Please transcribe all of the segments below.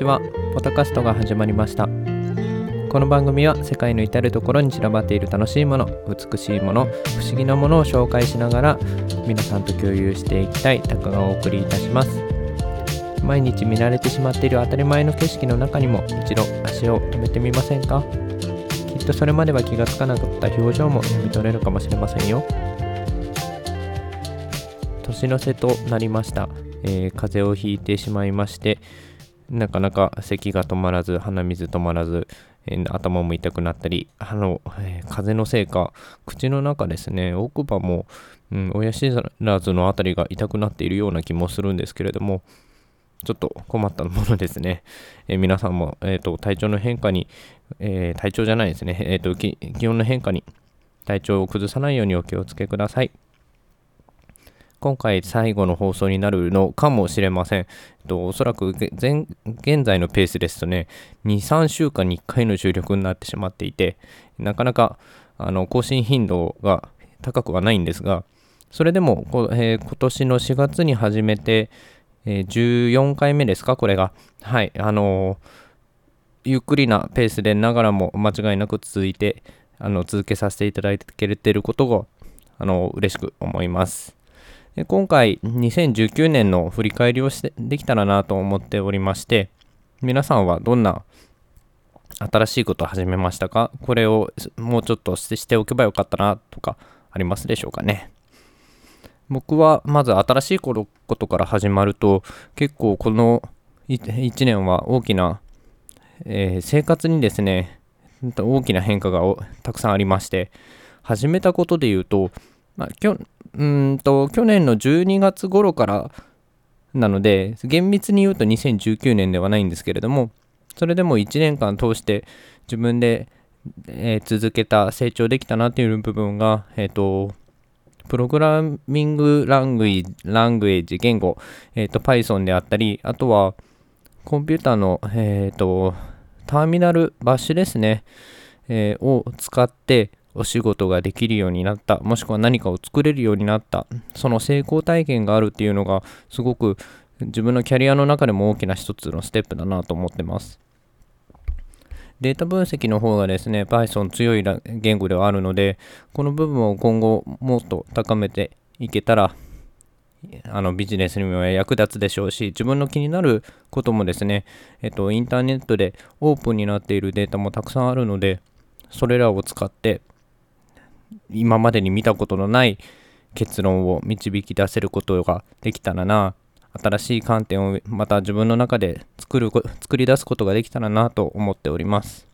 ちは。ポタカストが始まりました。この番組は世界の至る所に散らばっている楽しいもの美しいもの不思議なものを紹介しながら皆さんと共有していきたいタカがお送りいたします。毎日見慣れてしまっている当たり前の景色の中にも一度足を止めてみませんか？きっとそれまでは気がつかなかった表情も読み取れるかもしれませんよ。年の瀬となりました。えー、風邪をひいてしまいまして、なかなか咳が止まらず、鼻水止まらず、えー、頭も痛くなったり、あの、えー、風のせいか、口の中ですね、奥歯も、うん、親知らずのあたりが痛くなっているような気もするんですけれども、ちょっと困ったものですね。えー、皆さんも、えーと、体調の変化に、え、体調じゃないですね、えーと、気温の変化に体調を崩さないようにお気をつけください。今回最後の放送になるのかもしれません。とおそらく現在のペースですとね、2、3週間に1回の重力になってしまっていて、なかなかあの更新頻度が高くはないんですが、それでも、えー、今年の4月に始めて、えー、14回目ですか、これが。はい、あのー、ゆっくりなペースでながらも間違いなく続いて、あの続けさせていただいていることを、あの嬉しく思います。で今回2019年の振り返りをしてできたらなと思っておりまして皆さんはどんな新しいことを始めましたか？これをもうちょっとしておけばよかったなとかありますでしょうかね？僕はまず新しいことから始まると結構この1年は大きな、えー、生活にですね大きな変化がたくさんありまして始めたことで言うと、まあ、うんと去年の12月頃からなので厳密に言うと2019年ではないんですけれどもそれでも1年間通して自分で、えー、続けた成長できたなという部分が、え、ー、とプログラミングラングラングエージ言語、えっ、ー、と Python であったりあとはコンピューターの、えっとターミナルバッシュですね、えを使ってお仕事ができるようになった、もしくは何かを作れるようになった、その成功体験があるっていうのが、すごく自分のキャリアの中でも大きな一つのステップだなと思ってます。データ分析の方がですね、Python 強い言語ではあるので、この部分を今後もっと高めていけたら、あのビジネスにも役立つでしょうし、自分の気になることもですね、えっと、インターネットでオープンになっているデータもたくさんあるので、それらを使って今までに見たことのない結論を導き出せることができたらな新しい観点をまた自分の中で作る 作り出すことができたらなと思っております。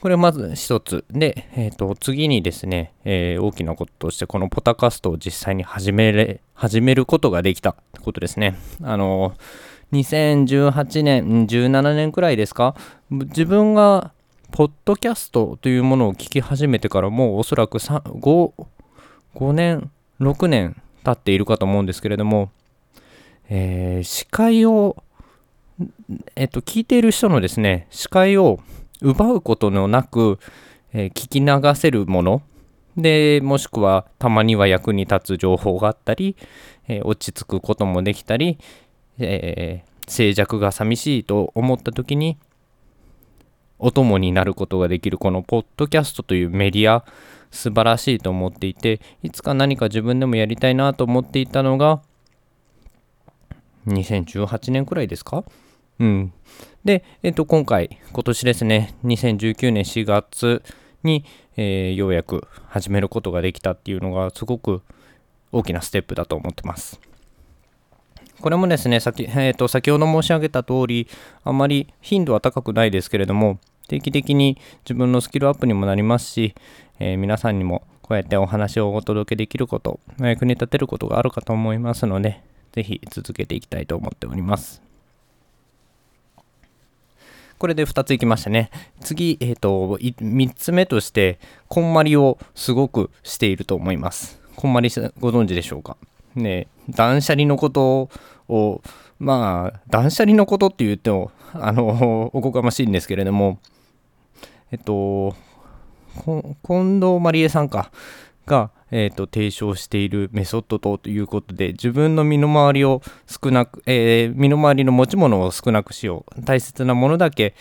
これまず一つ。で、えーと、次にですね、えー、大きなこととしてこのポタカストを実際に始めれ始めることができたってことですね。あの2018年17年くらいですか？自分がポッドキャストというものを聞き始めてからもうおそらく 5, 5年、6年経っているかと思うんですけれども、えー、視界を、えっと、聞いている人のですね、視界を奪うことのなく、えー、聞き流せるもの、で、もしくはたまには役に立つ情報があったり、えー、落ち着くこともできたり、えー、静寂が寂しいと思った時にお供になることができるこのポッドキャストというメディア素晴らしいと思っていていつか何か自分でもやりたいなと思っていたのが2018年くらいですか？うん。で、えっと、今回、今年ですね、2019年4月に、えー、ようやく始めることができたっていうのが、すごく大きなステップだと思ってます。これもですね、先,、えーと、先ほど申し上げた通り、あまり頻度は高くないですけれども、定期的に自分のスキルアップにもなりますし、えー、皆さんにもこうやってお話をお届けできること、役に立てることがあるかと思いますので、ぜひ続けていきたいと思っております。これで2ついきましたね。次、えっ、ー、と、3つ目として、こんまりをすごくしていると思います。こんまりご存知でしょうか？ね、断捨離のことを、まあ、断捨離のことって言っても、あの、おこがましいんですけれども、えっと、近藤まりえさんか。が、えーと、提唱しているメソッドということで自分の身の回りを少なく、えー、身の回りの持ち物を少なくしよう大切なものだけ、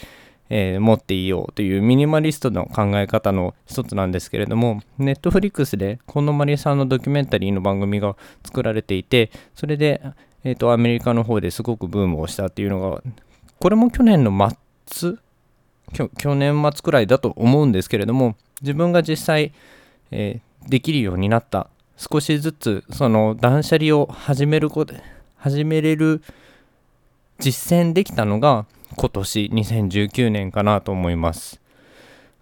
えー、持っていようというミニマリストの考え方の一つなんですけれどもネットフリックスで近野まりさんのドキュメンタリーの番組が作られていてそれで、えーと、アメリカの方ですごくブームをしたっていうのがこれも去年の末去年末くらいだと思うんですけれども自分が実際、えーできるようになった。少しずつその断捨離を始めること始めれる実践できたのが今年2019年かなと思います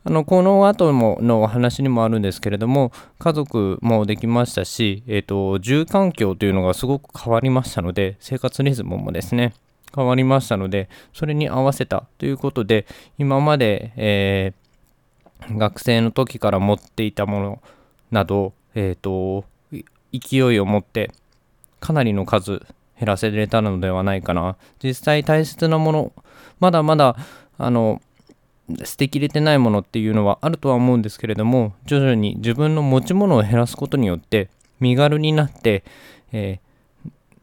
あのこの後ものお話にもあるんですけれども家族もできましたし、えーと、住環境というのがすごく変わりましたので生活リズムもですね変わりましたのでそれに合わせたということで今まで、えー、学生の時から持っていたものなど、えっ、ー、と、勢いを持ってかなりの数減らせれたのではないかな。実際大切なもの、まだまだ、あの、捨てきれてないものっていうのはあるとは思うんですけれども、徐々に自分の持ち物を減らすことによって、身軽になって、え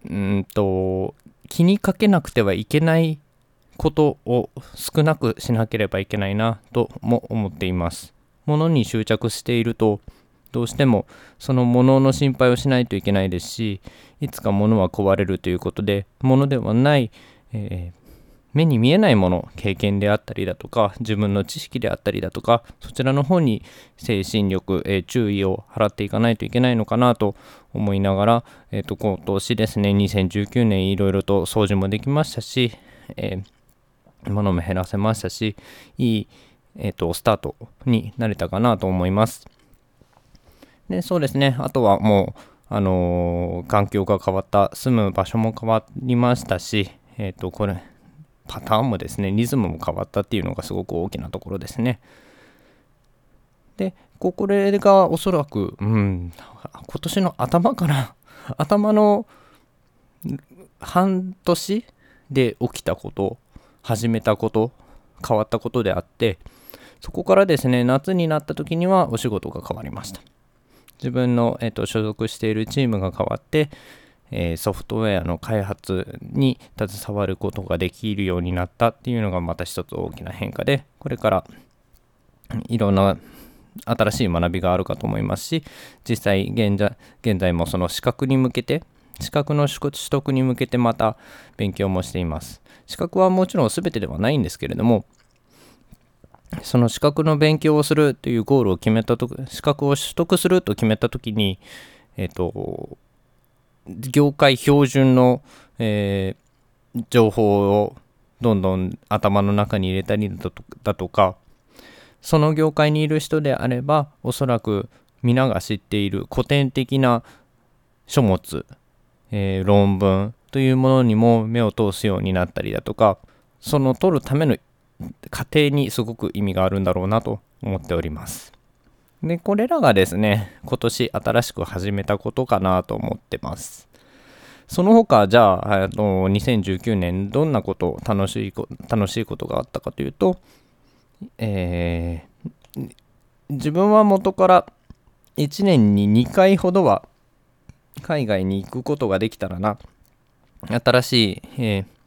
ー、うんと、気にかけなくてはいけないことを少なくしなければいけないなとも思っています。物に執着していると、どうしてもその物の心配をしないといけないですしいつか物は壊れるということで物ではない、えー、目に見えないもの経験であったりだとか自分の知識であったりだとかそちらの方に精神力、えー、注意を払っていかないといけないのかなと思いながら、えーと、今年ですね2019年いろいろと掃除もできましたし、えー、物も減らせましたしいい、えーとスタートになれたかなと思います。で、そうですね。あとはもう、あのー、環境が変わった、住む場所も変わりましたし、えっ、ー、と、これ、パターンもですね、リズムも変わったっていうのがすごく大きなところですね。で、これがおそらく、うん、今年の頭から、頭の半年で起きたこと、始めたこと、変わったことであって、そこからですね、夏になった時にはお仕事が変わりました。自分の、えーと、所属しているチームが変わって、え、ソフトウェアの開発に携わることができるようになったっていうのがまた一つ大きな変化でこれからいろんな新しい学びがあるかと思いますし実際現在現在もその資格に向けて資格の取得に向けてまた勉強もしています。資格はもちろん全てではないんですけれどもその資格の勉強をするというゴールを決めたと資格を取得すると決めたときに、えっ、ー、と、業界標準の、えー、情報をどんどん頭の中に入れたりだとか、その業界にいる人であれば、おそらく皆が知っている古典的な書物、えー、論文というものにも目を通すようになったりだとか、その取るための家庭にすごく意味があるんだろうなと思っております。で、これらがですね、今年新しく始めたことかなと思ってます。その他、じゃあ、あの2019年、どんなこと、楽しいこ楽しいことがあったかというと、えー、自分は元から1年に2回ほどは海外に行くことができたらな、新しい、えー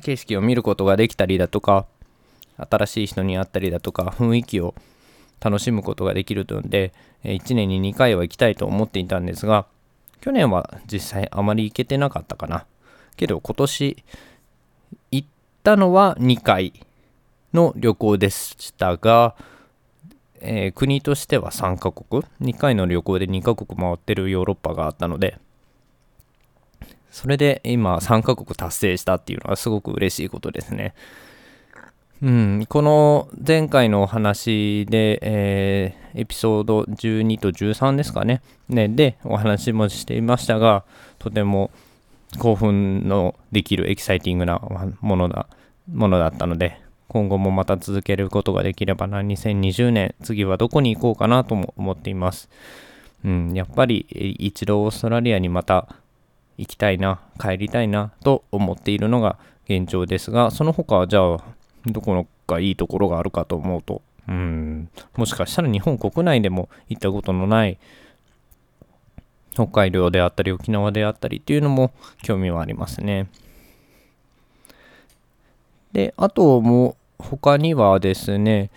景色を見ることができたりだとか新しい人に会ったりだとか雰囲気を楽しむことができるというので1年に2回は行きたいと思っていたんですが去年は実際あまり行けてなかったかなけど今年行ったのは2回の旅行でしたが、えー、国としては3カ国2回の旅行で2カ国回ってるヨーロッパがあったのでそれで今3カ国達成したっていうのはすごく嬉しいことですね。うん、この前回のお話で、えー、エピソード12と13ですかね。ねでお話もしていましたがとても興奮のできるエキサイティングなものだものだったので今後もまた続けることができればな。2020年次はどこに行こうかなとも思っています、うん、やっぱり一度オーストラリアにまた行きたいな、帰りたいなと思っているのが現状ですが、その他はじゃあ、どこのかいいところがあるかと思うと、うん、もしかしたら日本国内でも行ったことのない北海道であったり沖縄であったりっていうのも興味はありますね。で、あとも他にはですね、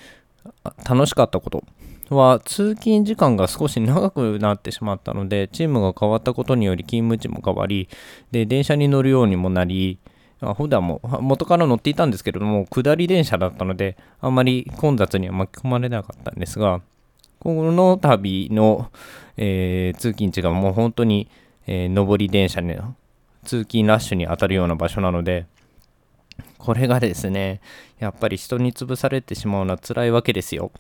楽しかったことは通勤時間が少し長くなってしまったので、チームが変わったことにより勤務地も変わり、で、電車に乗るようにもなり、普段も元から乗っていたんですけれども、下り電車だったので、あんまり混雑には巻き込まれなかったんですが、この度の、えー、通勤地がもう本当に、えー、上り電車に、通勤ラッシュに当たるような場所なので、これがですね、やっぱり人に潰されてしまうのは辛いわけですよ。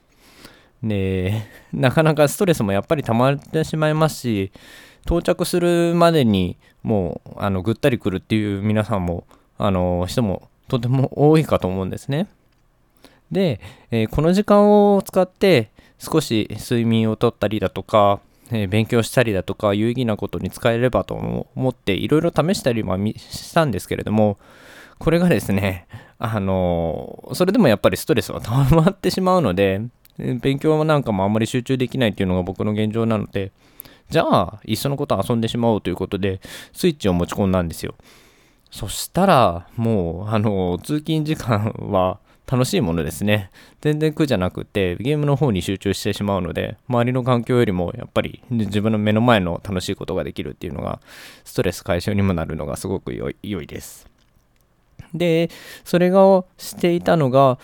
で、なかなかストレスもやっぱり溜まってしまいますし、到着するまでにもうあのぐったりくるっていう皆さんも、あの人もとても多いかと思うんですね。で、えー、この時間を使って少し睡眠をとったりだとか、えー、勉強したりだとか有意義なことに使えればと思っていろいろ試したりもしたんですけれどもこれがですねあのー、それでもやっぱりストレスは溜まってしまうので勉強なんかもあんまり集中できないっていうのが僕の現状なのでじゃあいっそのこと遊んでしまおうということでスイッチを持ち込んだんですよそしたらもうあの通勤時間は楽しいものですね。全然苦じゃなくて、ゲームの方に集中してしまうので、周りの環境よりもやっぱり自分の目の前の楽しいことができるっていうのが、ストレス解消にもなるのがすごく良いいです。で、それがしていたのが、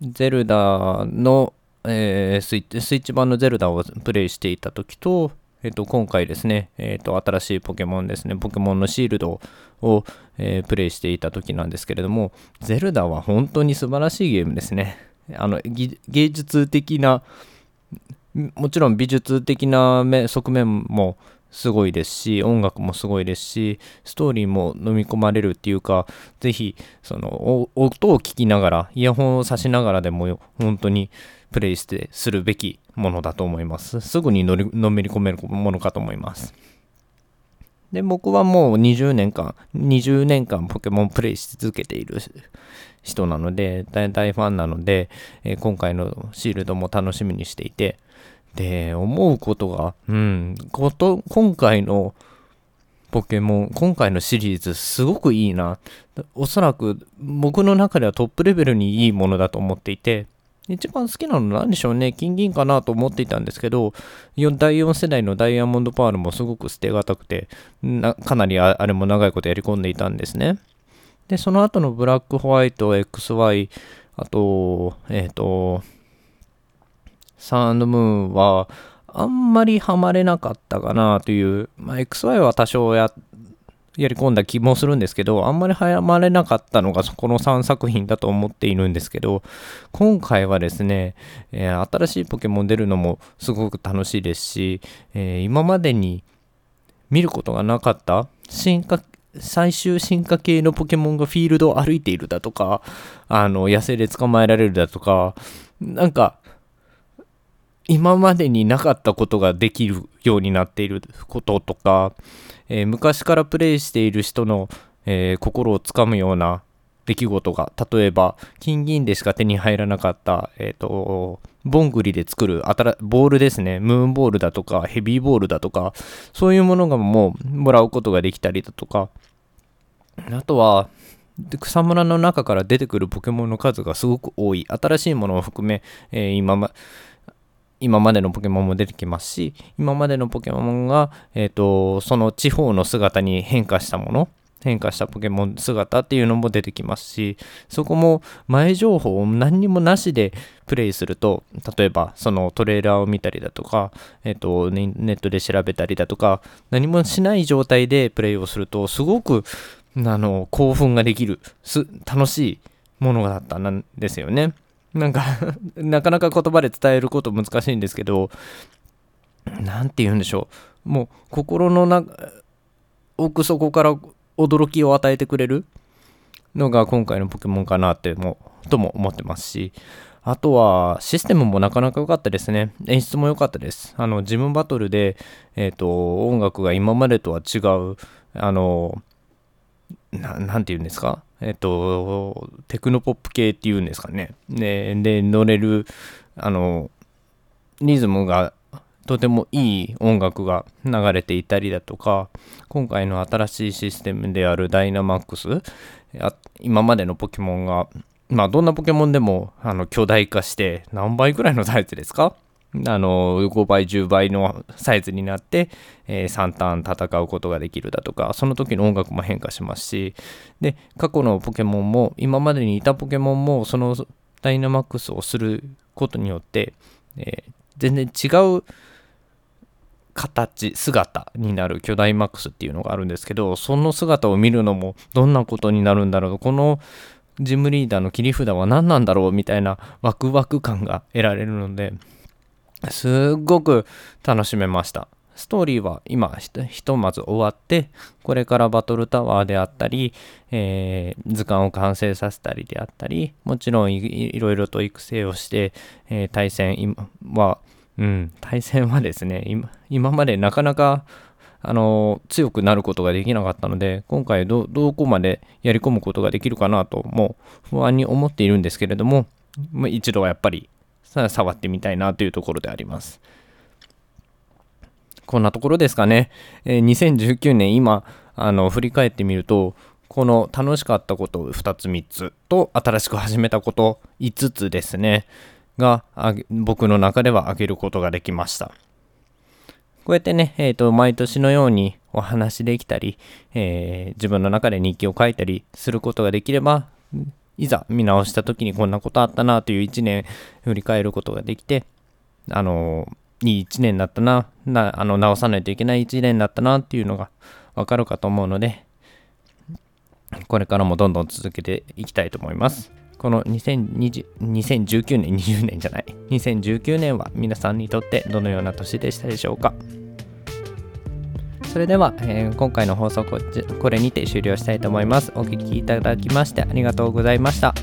ゼルダの、えー、スイッチ版のゼルダをプレイしていた時と、えっ、と、今回ですね、えっ、と、新しいポケモンですね、ポケモンのシールドを、えー、プレイしていた時なんですけれども、ゼルダは本当に素晴らしいゲームですね。あの、芸術的な、もちろん美術的な側面もすごいですし、音楽もすごいですし、ストーリーも飲み込まれるっていうか、ぜひ、その、音を聞きながら、イヤホンを差しながらでも、本当にプレイしてするべきものだと思います。すぐにのりのめり込めるものかと思います。で、僕はもう20年間、20年間ポケモンプレイし続けている人なので、大大ファンなので、え、今回のシールドも楽しみにしていて、で、思うことが、うん、こと、今回のポケモン、今回のシリーズすごくいいな。おそらく僕の中ではトップレベルにいいものだと思っていて、一番好きなの何でしょうね。金銀かなと思っていたんですけど、第4世代のダイヤモンドパールもすごく捨てがたくて、かなりあれも長いことやり込んでいたんですね。で、その後のブラックホワイト、XY、あと、えっ、ー、と、サンドムーンは、あんまりハマれなかったかなという、まあ、XY は多少ややり込んだ気もするんですけど、あんまり早まれなかったのがそこの3作品だと思っているんですけど、今回はですね、えー、新しいポケモン出るのもすごく楽しいですし、えー、今までに見ることがなかった進化最終進化系のポケモンがフィールドを歩いているだとか、あの、野生で捕まえられるだとか、なんか、今までになかったことができるようになっていることとか、えー、昔からプレイしている人の、えー、心をつかむような出来事が、例えば、金銀でしか手に入らなかった、え、ー、と、ボングリで作るボールですね。ムーンボールだとか、ヘビーボールだとか、そういうものがもうもらうことができたりだとか、あとは、草むらの中から出てくるポケモンの数がすごく多い。新しいものを含め、えー、今まで、今までのポケモンも出てきますし、今までのポケモンが、えっ、ー、と、その地方の姿に変化したもの、変化したポケモン姿っていうのも出てきますし、そこも前情報を何にもなしでプレイすると、例えばそのトレーラーを見たりだとか、えっ、ー、と、ネットで調べたりだとか、何もしない状態でプレイをすると、すごく、あの、興奮ができる、す、楽しいものだったんですよね。なんか なかなか言葉で伝えること難しいんですけど、なんて言うんでしょう。もう、心のな奥底から驚きを与えてくれるのが今回のポケモンかなっても、とも思ってますし、あとは、システムもなかなか良かったですね。演出も良かったです。あの、ジムバトルで、えっ、ー、と、音楽が今までとは違う、あの、ななんて言うんですか？えっと、テクノポップ系っていうんですかね。で、で乗れるあのリズムがとてもいい音楽が流れていたりだとか今回の新しいシステムであるダイナマックス今までのポケモンがまあどんなポケモンでもあの巨大化して何倍ぐらいのサイズですかあの5倍10倍のサイズになって、えー、3ターン戦うことができるだとかその時の音楽も変化しますしで過去のポケモンも今までにいたポケモンもそのダイナマックスをすることによって、えー、全然違う形姿になる巨大マックスっていうのがあるんですけどその姿を見るのもどんなことになるんだろうこのジムリーダーの切り札は何なんだろうみたいなワクワク感が得られるのですっごく楽しめました。ストーリーは今ひとまず終わってこれからバトルタワーであったり、えー、図鑑を完成させたりであったりもちろんいろいろと育成をして、えー、対戦は、うん、対戦はですね今今までなかなかあの強くなることができなかったので今回どこまでやり込むことができるかなともう不安に思っているんですけれども一度はやっぱり触ってみたいなというところであります。こんなところですかね。えー、2019年今、あの、振り返ってみると、この楽しかったこと2つ3つと新しく始めたこと5つですねが僕の中では挙げることができましたこうやってね、えーと、毎年のようにお話できたり、えー、自分の中で日記を書いたりすることができればいざ見直した時にこんなことあったなという1年振り返ることができて、あの、いい1年だったな、なあの直さないといけない1年だったなっていうのがわかるかと思うので、これからもどんどん続けていきたいと思います。この2020 2019年、20年じゃない、2019年は皆さんにとってどのような年でしたでしょうかそれでは、えー、今回の放送ここれにて終了したいと思います。お聴きいただきましてありがとうございました。